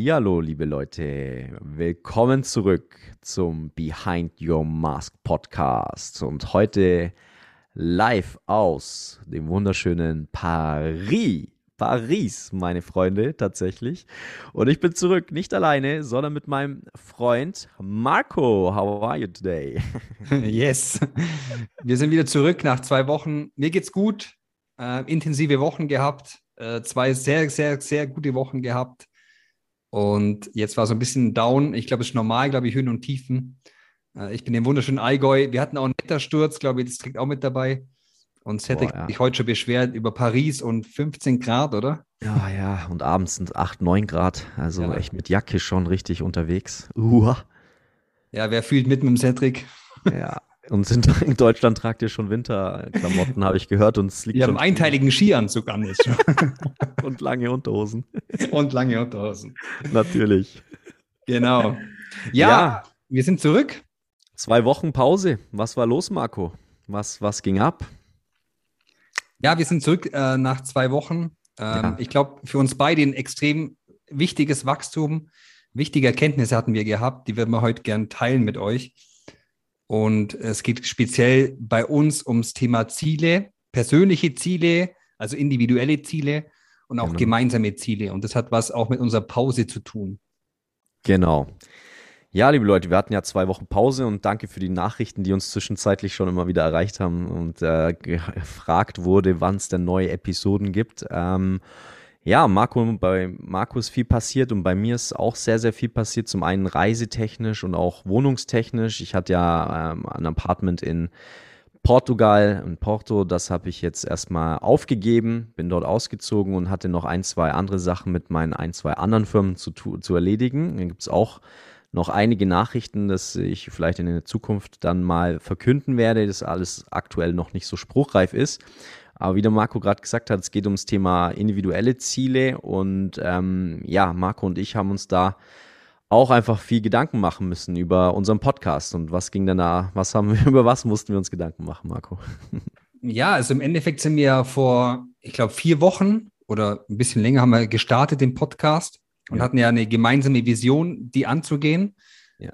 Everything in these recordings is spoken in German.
Hallihallo, liebe Leute. Willkommen zurück zum Behind Your Mask Podcast. Und heute live aus dem wunderschönen Paris. Paris, meine Freunde, tatsächlich. Und ich bin zurück, nicht alleine, sondern mit meinem Freund Marco. How are you today? Yes. Wir sind wieder zurück nach zwei Wochen. Mir geht's gut. Äh, intensive Wochen gehabt. Äh, zwei sehr, sehr, sehr gute Wochen gehabt. Und jetzt war so ein bisschen down. Ich glaube, es ist normal, glaube ich, Höhen und Tiefen. Äh, ich bin im wunderschönen Allgäu. Wir hatten auch einen Wettersturz, glaube ich, das trägt auch mit dabei. Und Cedric Boah, ja. hat sich heute schon beschwert über Paris und 15 Grad, oder? Ja, ja, und abends sind 8, 9 Grad. Also Ja. echt mit Jacke schon richtig unterwegs. Uah. Ja, wer fühlt mit mit dem Cedric? Ja. Und sind in Deutschland tragt ihr schon Winterklamotten, habe ich gehört. Und es liegt Wir haben schon einen einteiligen Skianzug an jetzt schon. und lange Unterhosen. und lange Unterhosen. Natürlich. Genau. Ja, Ja. wir sind zurück. Zwei Wochen Pause. Was war los, Marco? Was, was ging ab? Ja, wir sind zurück äh, nach zwei Wochen. Ähm, Ja. Ich glaube, für uns beide ein extrem wichtiges Wachstum, wichtige Erkenntnisse hatten wir gehabt, die würden wir heute gern teilen mit euch. Und es geht speziell bei uns ums Thema Ziele, persönliche Ziele, also individuelle Ziele und auch Genau. gemeinsame Ziele. Und das hat was auch mit unserer Pause zu tun. Genau. Ja, liebe Leute, wir hatten ja zwei Wochen Pause und danke für die Nachrichten, die uns zwischenzeitlich schon immer wieder erreicht haben und äh, gefragt wurde, wann es denn neue Episoden gibt. Ähm, ja, Marco, bei Marco ist viel passiert und bei mir ist auch sehr, sehr viel passiert. Zum einen reisetechnisch und auch wohnungstechnisch. Ich hatte ja ähm, ein Apartment in Portugal, in Porto, das habe ich jetzt erstmal aufgegeben, bin dort ausgezogen und hatte noch ein, zwei andere Sachen mit meinen ein, zwei anderen Firmen zu, zu erledigen. Dann gibt es auch noch einige Nachrichten, dass ich vielleicht in der Zukunft dann mal verkünden werde, dass alles aktuell noch nicht so spruchreif ist. Aber wie der Marco gerade gesagt hat, es geht ums Thema individuelle Ziele und ähm, ja, Marco und ich haben uns da auch einfach viel Gedanken machen müssen über unseren Podcast und was ging denn da, was haben wir, über was mussten wir uns Gedanken machen, Marco? Ja, also im Endeffekt sind wir ja vor, ich glaube, vier Wochen oder ein bisschen länger haben wir gestartet den Podcast und Ja. hatten ja eine gemeinsame Vision, die anzugehen.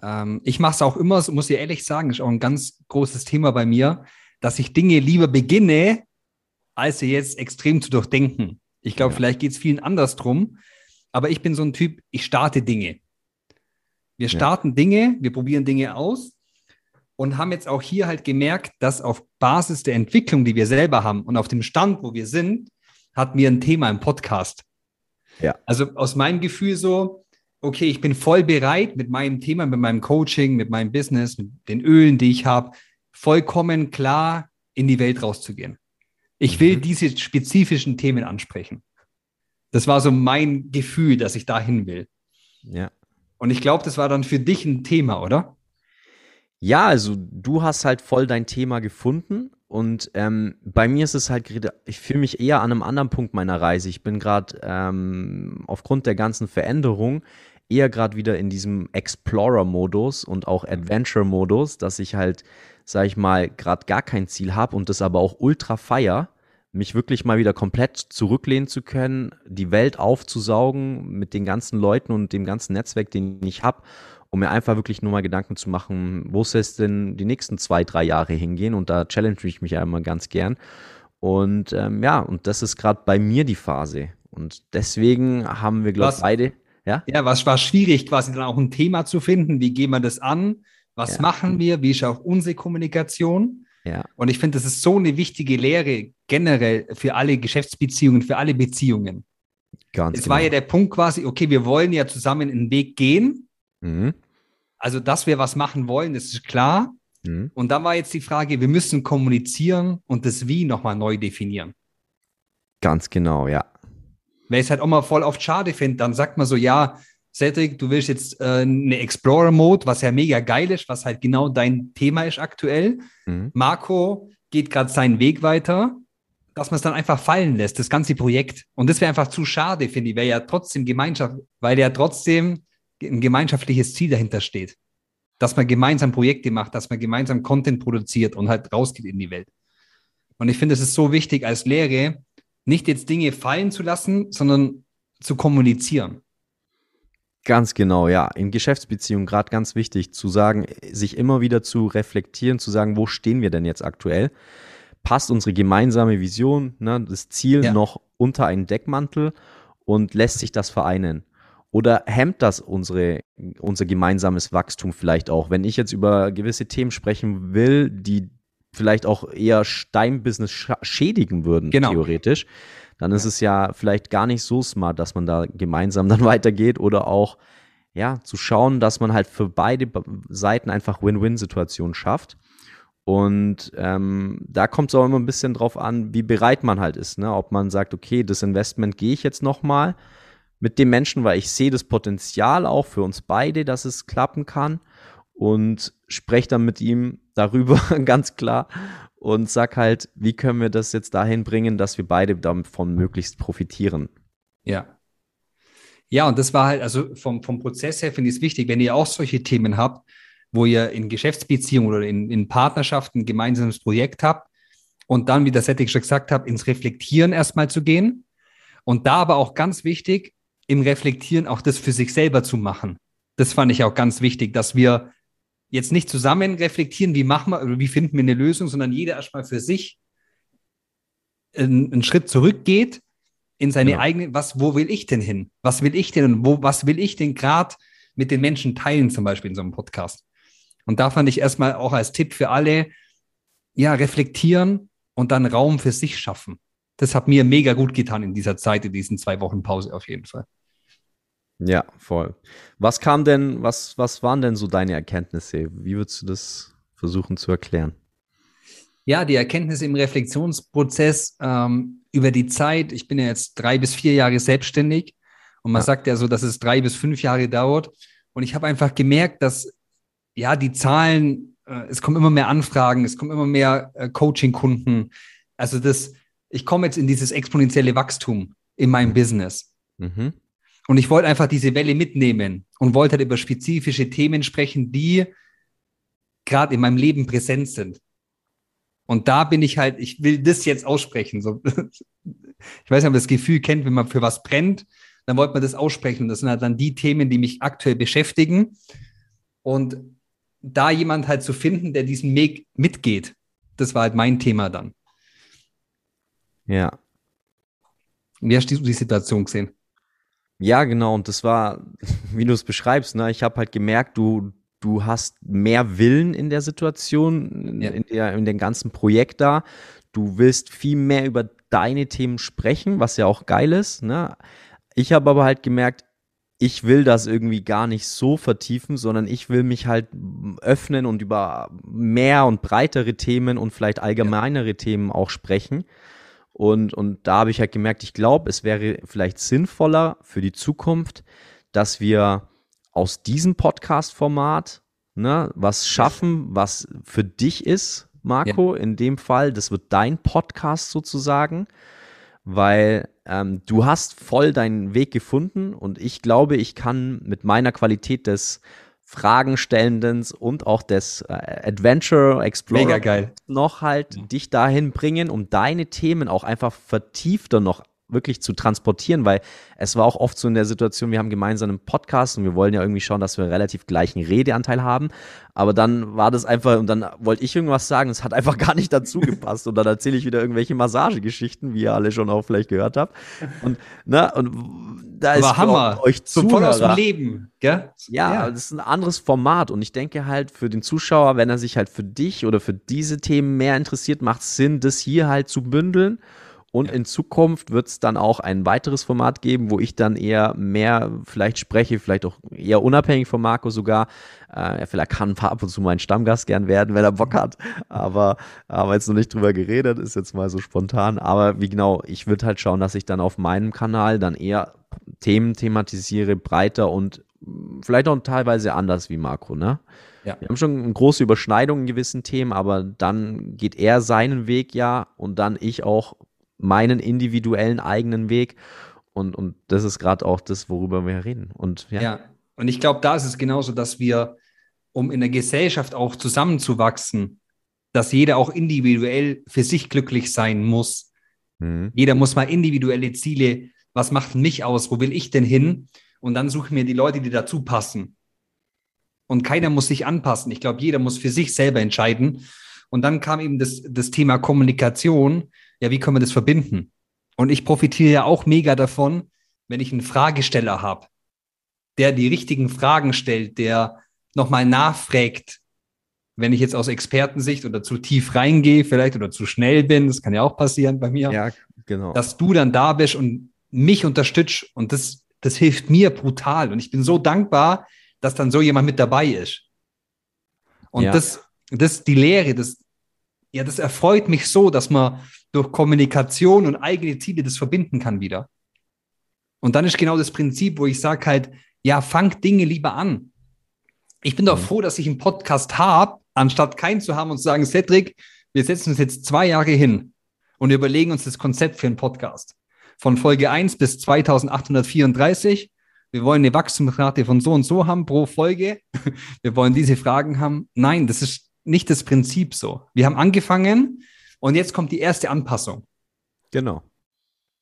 Ähm, ich mache es auch immer, muss ich ehrlich sagen, ist auch ein ganz großes Thema bei mir, dass ich Dinge lieber beginne, als sie jetzt extrem zu durchdenken. Ich glaube, Ja. vielleicht geht es vielen anders drum, aber ich bin so ein Typ, ich starte Dinge. Wir Ja. starten Dinge, wir probieren Dinge aus und haben jetzt auch hier halt gemerkt, dass auf Basis der Entwicklung, die wir selber haben und auf dem Stand, wo wir sind, hatten wir ein Thema im Podcast. Ja. Also aus meinem Gefühl so, okay, ich bin voll bereit mit meinem Thema, mit meinem Coaching, mit meinem Business, mit den Ölen, die ich habe, vollkommen klar in die Welt rauszugehen. Ich will Mhm. diese spezifischen Themen ansprechen. Das war so mein Gefühl, dass ich dahin will. Ja. Und ich glaube, das war dann für dich ein Thema, oder? Ja, also du hast halt voll dein Thema gefunden und ähm, bei mir ist es halt gerade, ich fühle mich eher an einem anderen Punkt meiner Reise. Ich bin gerade ähm, aufgrund der ganzen Veränderung eher gerade wieder in diesem Explorer-Modus und auch Adventure-Modus, dass ich halt, sag ich mal, gerade gar kein Ziel habe und das aber auch ultra feier, mich wirklich mal wieder komplett zurücklehnen zu können, die Welt aufzusaugen mit den ganzen Leuten und dem ganzen Netzwerk, den ich habe um mir einfach wirklich nur mal Gedanken zu machen, wo soll es denn die nächsten zwei, drei Jahre hingehen? Und da challenge ich mich ja immer ganz gern. Und ähm, ja, und das ist gerade bei mir die Phase. Und deswegen haben wir, glaube ich, beide, ja? Ja, was war schwierig, quasi dann auch ein Thema zu finden? Wie gehen wir das an? Was Ja. machen wir? Wie ist auch unsere Kommunikation? Ja, Und ich finde, das ist so eine wichtige Lehre generell für alle Geschäftsbeziehungen, für alle Beziehungen. ganz Es genau. war ja der Punkt quasi, okay, wir wollen ja zusammen einen Weg gehen. mhm. Also, dass wir was machen wollen, das ist klar. Mhm. Und dann war jetzt die Frage, wir müssen kommunizieren und das Wie nochmal neu definieren. Ganz genau, ja. Weil ich es halt auch mal voll oft schade finde, dann sagt man so, ja, Cedric, du willst jetzt äh, eine Explorer-Mode, was ja mega geil ist, was halt genau dein Thema ist aktuell. Mhm. Marco geht gerade seinen Weg weiter, dass man es dann einfach fallen lässt, das ganze Projekt. Und das wäre einfach zu schade, finde ich, weil ja trotzdem Gemeinschaft, weil ja trotzdem ein gemeinschaftliches Ziel dahinter steht. Dass man gemeinsam Projekte macht, dass man gemeinsam Content produziert und halt rausgeht in die Welt. Und ich finde, es ist so wichtig als Lehre, nicht jetzt Dinge fallen zu lassen, sondern zu kommunizieren. Ganz genau, ja. In Geschäftsbeziehungen gerade ganz wichtig, zu sagen, sich immer wieder zu reflektieren, zu sagen, wo stehen wir denn jetzt aktuell? Passt unsere gemeinsame Vision, ne, das Ziel ja. noch unter einen Deckmantel und lässt sich das vereinen? Oder hemmt das unsere, unser gemeinsames Wachstum vielleicht auch? Wenn ich jetzt über gewisse Themen sprechen will, die vielleicht auch eher Steinbusiness schädigen würden, genau. theoretisch, dann ist es ja vielleicht gar nicht so smart, dass man da gemeinsam dann weitergeht oder auch ja, zu schauen, dass man halt für beide Seiten einfach Win-Win-Situationen schafft. Und ähm, da kommt es auch immer ein bisschen drauf an, wie bereit man halt ist. Ne? Ob man sagt, okay, das Investment gehe ich jetzt nochmal mit dem Menschen, weil ich sehe das Potenzial auch für uns beide, dass es klappen kann und spreche dann mit ihm darüber ganz klar und sag halt, wie können wir das jetzt dahin bringen, dass wir beide davon möglichst profitieren. Ja. Ja, und das war halt, also vom, vom Prozess her finde ich es wichtig, wenn ihr auch solche Themen habt, wo ihr in Geschäftsbeziehungen oder in, in Partnerschaften ein gemeinsames Projekt habt und dann, wie der Setting schon gesagt hat, ins Reflektieren erstmal zu gehen. Und da aber auch ganz wichtig, im Reflektieren auch das für sich selber zu machen. Das fand ich auch ganz wichtig, dass wir jetzt nicht zusammen reflektieren, wie machen wir oder wie finden wir eine Lösung, sondern jeder erstmal für sich einen, einen Schritt zurückgeht in seine genau. eigene, was, wo will ich denn hin? Was will ich denn und wo, was will ich denn gerade mit den Menschen teilen, zum Beispiel in so einem Podcast? Und da fand ich erstmal auch als Tipp für alle, ja, reflektieren und dann Raum für sich schaffen. Das hat mir mega gut getan in dieser Zeit, in diesen zwei Wochen Pause auf jeden Fall. Ja, voll. Was kam denn, was, was waren denn so deine Erkenntnisse? Wie würdest du das versuchen zu erklären? Ja, die Erkenntnisse im Reflexionsprozess ähm, über die Zeit. Ich bin ja jetzt drei bis vier Jahre selbstständig und man ja. sagt ja so, dass es drei bis fünf Jahre dauert. Und ich habe einfach gemerkt, dass ja die Zahlen, äh, es kommen immer mehr Anfragen, es kommen immer mehr äh, Coaching-Kunden. Also das, ich komme jetzt in dieses exponentielle Wachstum in meinem mhm. Business. Mhm. Und ich wollte einfach diese Welle mitnehmen und wollte halt über spezifische Themen sprechen, die gerade in meinem Leben präsent sind. Und da bin ich halt, ich will das jetzt aussprechen. So, ich weiß nicht, ob man das Gefühl kennt, wenn man für was brennt, dann wollte man das aussprechen. das sind halt dann die Themen, die mich aktuell beschäftigen. Und da jemand halt zu finden, der diesen Weg mitgeht, das war halt mein Thema dann. Ja. Wie hast du die Situation gesehen? Ja, genau. Und das war, wie du es beschreibst, ne? ich habe halt gemerkt, du, du hast mehr Willen in der Situation, ja. in, der, in dem ganzen Projekt da. Du willst viel mehr über deine Themen sprechen, was ja auch geil ist. Ne? Ich habe aber halt gemerkt, ich will das irgendwie gar nicht so vertiefen, sondern ich will mich halt öffnen und über mehr und breitere Themen und vielleicht allgemeinere ja. Themen auch sprechen. Und, und da habe ich halt gemerkt, ich glaube, es wäre vielleicht sinnvoller für die Zukunft, dass wir aus diesem Podcast-Format ne, was schaffen, was für dich ist, Marco, ja. in dem Fall. Das wird dein Podcast sozusagen, weil ähm, du hast voll deinen Weg gefunden und ich glaube, ich kann mit meiner Qualität des Fragenstellenden und auch des äh, Adventure Explorer noch halt ja. dich dahin bringen, um deine Themen auch einfach vertiefter noch wirklich zu transportieren, weil es war auch oft so in der Situation, wir haben gemeinsam einen Podcast und wir wollen ja irgendwie schauen, dass wir einen relativ gleichen Redeanteil haben. Aber dann war das einfach, und dann wollte ich irgendwas sagen, es hat einfach gar nicht dazu gepasst. Und dann erzähle ich wieder irgendwelche Massagegeschichten, wie ihr alle schon auch vielleicht gehört habt. Und, ne, und da Aber ist Hammer. euch Zuhörer, so voll aus dem Leben, gell? Ja, ja, das ist ein anderes Format. Und ich denke halt für den Zuschauer, wenn er sich halt für dich oder für diese Themen mehr interessiert, macht es Sinn, das hier halt zu bündeln und ja. in Zukunft wird es dann auch ein weiteres Format geben, wo ich dann eher mehr vielleicht spreche, vielleicht auch eher unabhängig von Marco sogar. Äh, vielleicht kann ab und zu mein Stammgast gern werden, wenn er Bock hat. Aber haben wir jetzt noch nicht drüber geredet, ist jetzt mal so spontan. Aber wie genau, ich würde halt schauen, dass ich dann auf meinem Kanal dann eher Themen thematisiere, breiter und vielleicht auch teilweise anders wie Marco, ne? Ja. Wir haben schon große Überschneidungen in gewissen Themen, aber dann geht er seinen Weg ja und dann ich auch meinen individuellen eigenen Weg. Und, und das ist gerade auch das, worüber wir reden. Und ja. ja. Und ich glaube, da ist es genauso, dass wir, um in der Gesellschaft auch zusammenzuwachsen, dass jeder auch individuell für sich glücklich sein muss. Mhm. Jeder muss mal individuelle Ziele, was macht mich aus, wo will ich denn hin? und dann suche ich mir die Leute, die dazu passen. Und keiner muss sich anpassen. Ich glaube, jeder muss für sich selber entscheiden. Und dann kam eben das, das Thema Kommunikation. Ja, wie können wir das verbinden? Und ich profitiere ja auch mega davon, wenn ich einen Fragesteller habe, der die richtigen Fragen stellt, der nochmal nachfragt, wenn ich jetzt aus Expertensicht oder zu tief reingehe, vielleicht oder zu schnell bin, das kann ja auch passieren bei mir, ja, genau. dass du dann da bist und mich unterstützt und das, das hilft mir brutal und ich bin so dankbar, dass dann so jemand mit dabei ist. Und ja. das, das, die Lehre, das, ja, das erfreut mich so, dass man durch Kommunikation und eigene Ziele das verbinden kann wieder. Und dann ist genau das Prinzip, wo ich sage halt, ja, fangt Dinge lieber an. Ich bin doch mhm. froh, dass ich einen Podcast habe, anstatt keinen zu haben und zu sagen, Cedric, wir setzen uns jetzt zwei Jahre hin und überlegen uns das Konzept für einen Podcast. Von Folge 1 bis 2834. Wir wollen eine Wachstumsrate von so und so haben pro Folge. Wir wollen diese Fragen haben. Nein, das ist nicht das Prinzip so. Wir haben angefangen und jetzt kommt die erste Anpassung. Genau.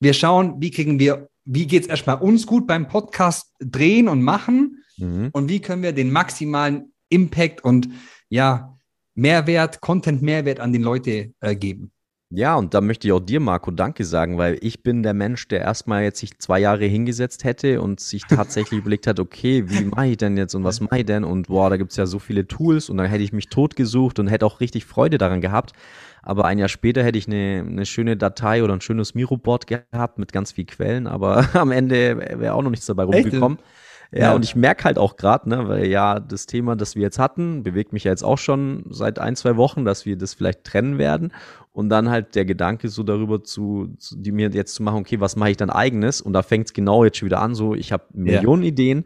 Wir schauen, wie kriegen wir, wie geht es erstmal uns gut beim Podcast drehen und machen mhm. und wie können wir den maximalen Impact und ja, Mehrwert, Content-Mehrwert an den Leute äh, geben. Ja, und da möchte ich auch dir, Marco, Danke sagen, weil ich bin der Mensch, der erstmal jetzt sich zwei Jahre hingesetzt hätte und sich tatsächlich überlegt hat, okay, wie mache ich denn jetzt und was mache ich denn? Und boah, da gibt es ja so viele Tools und dann hätte ich mich totgesucht und hätte auch richtig Freude daran gehabt. Aber ein Jahr später hätte ich eine, eine schöne Datei oder ein schönes Miro-Board gehabt mit ganz viel Quellen, aber am Ende wäre auch noch nichts dabei rumgekommen. Echt? Ja, ja, und ich merke halt auch gerade, ne, weil ja, das Thema, das wir jetzt hatten, bewegt mich ja jetzt auch schon seit ein, zwei Wochen, dass wir das vielleicht trennen werden. Und dann halt der Gedanke so darüber zu, zu die mir jetzt zu machen, okay, was mache ich dann eigenes? Und da fängt es genau jetzt schon wieder an, so ich habe Millionen ja. Ideen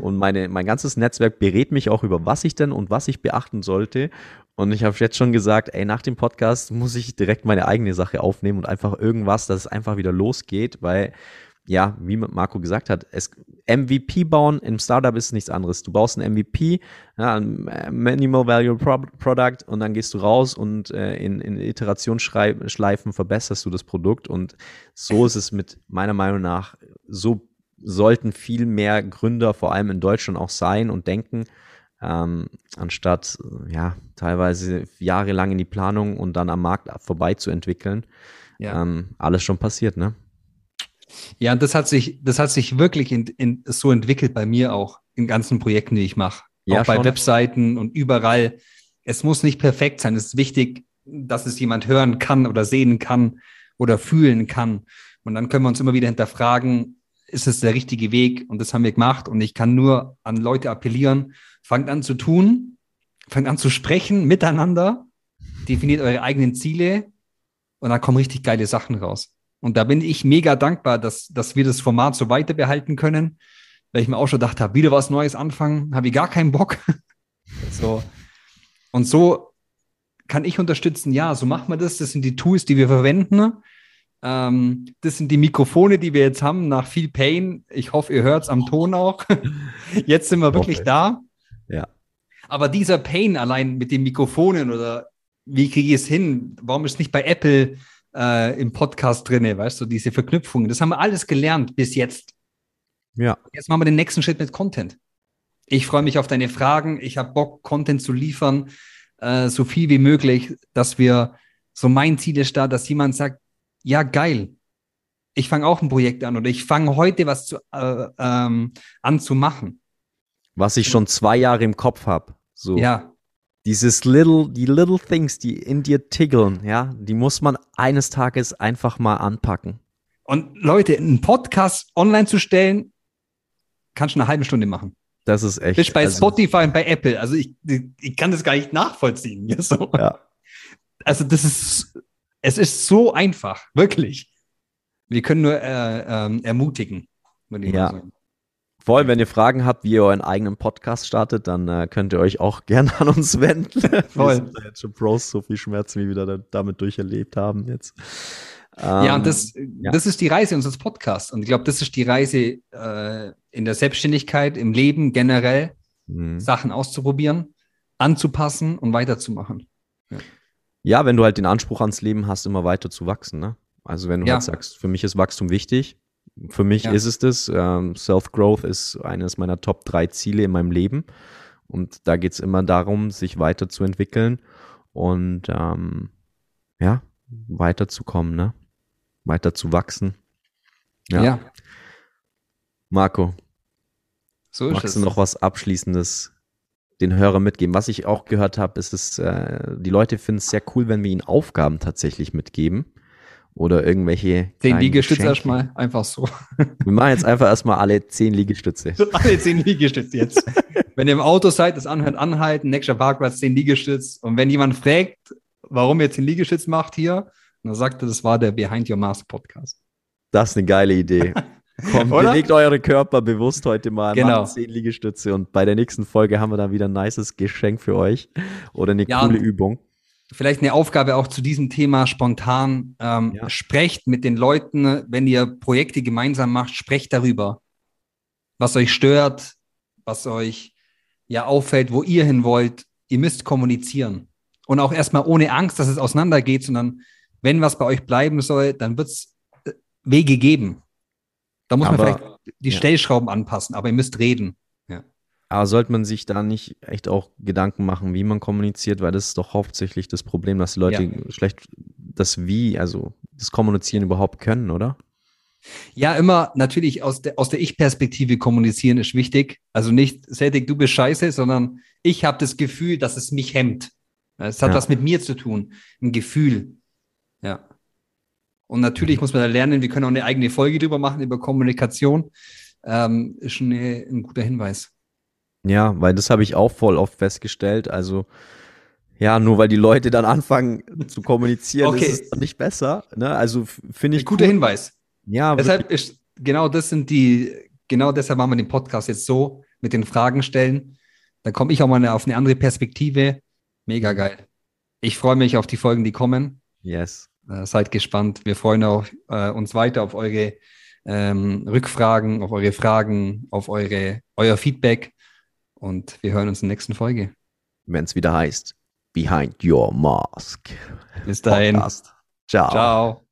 und meine, mein ganzes Netzwerk berät mich auch über, was ich denn und was ich beachten sollte. Und ich habe jetzt schon gesagt, ey, nach dem Podcast muss ich direkt meine eigene Sache aufnehmen und einfach irgendwas, dass es einfach wieder losgeht, weil ja, wie Marco gesagt hat, es, MVP bauen im Startup ist nichts anderes. Du baust ein MVP, ja, ein Minimal Value Pro Product und dann gehst du raus und äh, in, in Iterationsschleifen verbesserst du das Produkt und so ist es mit meiner Meinung nach, so sollten viel mehr Gründer vor allem in Deutschland auch sein und denken, ähm, anstatt ja teilweise jahrelang in die Planung und dann am Markt vorbei zu entwickeln. Ja. Ähm, alles schon passiert, ne? Ja, das hat sich, das hat sich wirklich in, in, so entwickelt bei mir auch in ganzen Projekten, die ich mache. Ja, auch bei schon. Webseiten und überall. Es muss nicht perfekt sein. Es ist wichtig, dass es jemand hören kann oder sehen kann oder fühlen kann. Und dann können wir uns immer wieder hinterfragen, ist es der richtige Weg? Und das haben wir gemacht. Und ich kann nur an Leute appellieren, fangt an zu tun, fangt an zu sprechen miteinander, definiert eure eigenen Ziele und dann kommen richtig geile Sachen raus. Und da bin ich mega dankbar, dass, dass wir das Format so weiter behalten können, weil ich mir auch schon gedacht habe, wieder was Neues anfangen, habe ich gar keinen Bock. so. Und so kann ich unterstützen, ja, so machen wir das. Das sind die Tools, die wir verwenden. Ähm, das sind die Mikrofone, die wir jetzt haben, nach viel Pain. Ich hoffe, ihr hört es am Ton auch. jetzt sind wir wirklich da. Ja. Aber dieser Pain allein mit den Mikrofonen oder wie kriege ich es hin? Warum ist nicht bei Apple äh, im Podcast drin, weißt du, diese Verknüpfungen. Das haben wir alles gelernt bis jetzt. Ja. Jetzt machen wir den nächsten Schritt mit Content. Ich freue mich auf deine Fragen. Ich habe Bock, Content zu liefern, äh, so viel wie möglich, dass wir, so mein Ziel ist da, dass jemand sagt, ja, geil, ich fange auch ein Projekt an oder ich fange heute was zu, äh, ähm, an zu machen. Was ich schon zwei Jahre im Kopf habe. So. Ja dieses little, die little things, die in dir tiggeln, ja, die muss man eines Tages einfach mal anpacken. Und Leute, einen Podcast online zu stellen, kannst du eine halbe Stunde machen. Das ist echt. Bist bei also, Spotify und bei Apple. Also ich, ich kann das gar nicht nachvollziehen. So. ja. Also das ist, es ist so einfach, wirklich. Wir können nur äh, äh, ermutigen. Ja. Sagen. Vor allem, wenn ihr Fragen habt, wie ihr euren eigenen Podcast startet, dann äh, könnt ihr euch auch gerne an uns wenden. Voll. Wir sind da jetzt schon Pros, so viel Schmerz, wie wir da, damit durcherlebt haben jetzt. Ähm, ja, und das, ja. das ist die Reise unseres Podcasts. Und ich glaube, das ist die Reise äh, in der Selbstständigkeit, im Leben generell, mhm. Sachen auszuprobieren, anzupassen und weiterzumachen. Ja. ja, wenn du halt den Anspruch ans Leben hast, immer weiter zu wachsen. Ne? Also wenn du ja. halt sagst, für mich ist Wachstum wichtig, Für mich Ja. ist es das. Ähm, Self-Growth ist eines meiner Top drei Ziele in meinem Leben. Und da geht es immer darum, sich weiterzuentwickeln und ähm, ja, weiterzukommen, ne? Weiter zu wachsen. Ja, Ja. Marco, so ist magst es. du noch was Abschließendes den Hörern mitgeben? Was ich auch gehört habe, ist es, äh, die Leute finden es sehr cool, wenn wir ihnen Aufgaben tatsächlich mitgeben. Oder irgendwelche. Zehn Liegestütze Geschenke. erstmal, einfach so. Wir machen jetzt einfach erstmal alle zehn Liegestütze. Alle zehn Liegestütze jetzt. wenn ihr im Auto seid, das anhört, anhalten, nächster Parkplatz, zehn Liegestütz. Und wenn jemand fragt, warum ihr zehn Liegestütz macht hier, dann sagt er, das war der Behind Your Mask Podcast. Das ist eine geile Idee. Komm, Oder? bewegt eure Körper bewusst heute mal. Genau. Macht zehn Liegestütze und bei der nächsten Folge haben wir dann wieder ein nices Geschenk für euch oder eine Ja, coole Übung. Vielleicht eine Aufgabe auch zu diesem Thema spontan. Ähm, Ja. Sprecht mit den Leuten, wenn ihr Projekte gemeinsam macht, sprecht darüber, was euch stört, was euch ja auffällt, wo ihr hin wollt. Ihr müsst kommunizieren. Und auch erstmal ohne Angst, dass es auseinandergeht, sondern wenn was bei euch bleiben soll, dann wird es Wege geben. Da muss man Aber- vielleicht die ja. Stellschrauben anpassen, aber ihr müsst reden. Aber sollte man sich da nicht echt auch Gedanken machen, wie man kommuniziert, weil das ist doch hauptsächlich das Problem, dass Leute schlecht das Wie, also das Kommunizieren überhaupt können, oder? Ja, immer natürlich aus der, aus der Ich-Perspektive kommunizieren ist wichtig. Also nicht, Cedric, du bist scheiße, sondern ich habe das Gefühl, dass es mich hemmt. Es hat Ja. was mit mir zu tun. Ein Gefühl. Ja. Und natürlich muss man da lernen, wir können auch eine eigene Folge drüber machen, über Kommunikation. Ähm, ist schon eine, ein guter Hinweis. Ja, weil das habe ich auch voll oft festgestellt. Also, ja, nur weil die Leute dann anfangen zu kommunizieren, Okay. ist es doch nicht besser. Ne? Also finde Ein ich guter cool. Hinweis. Ja, Deshalb ist, genau das sind die, genau deshalb machen wir den Podcast jetzt so, mit den Fragen stellen. Dann komme ich auch mal auf eine andere Perspektive. Mega geil. Ich freue mich auf die Folgen, die kommen. yes. Äh, seid gespannt. Wir freuen auch, äh, uns weiter auf eure ähm, Rückfragen, auf eure Fragen, auf eure, euer Feedback. Und wir hören uns in der nächsten Folge. Wenn es wieder heißt, Behind Your Mask. Bis dahin. Podcast. Ciao. Ciao.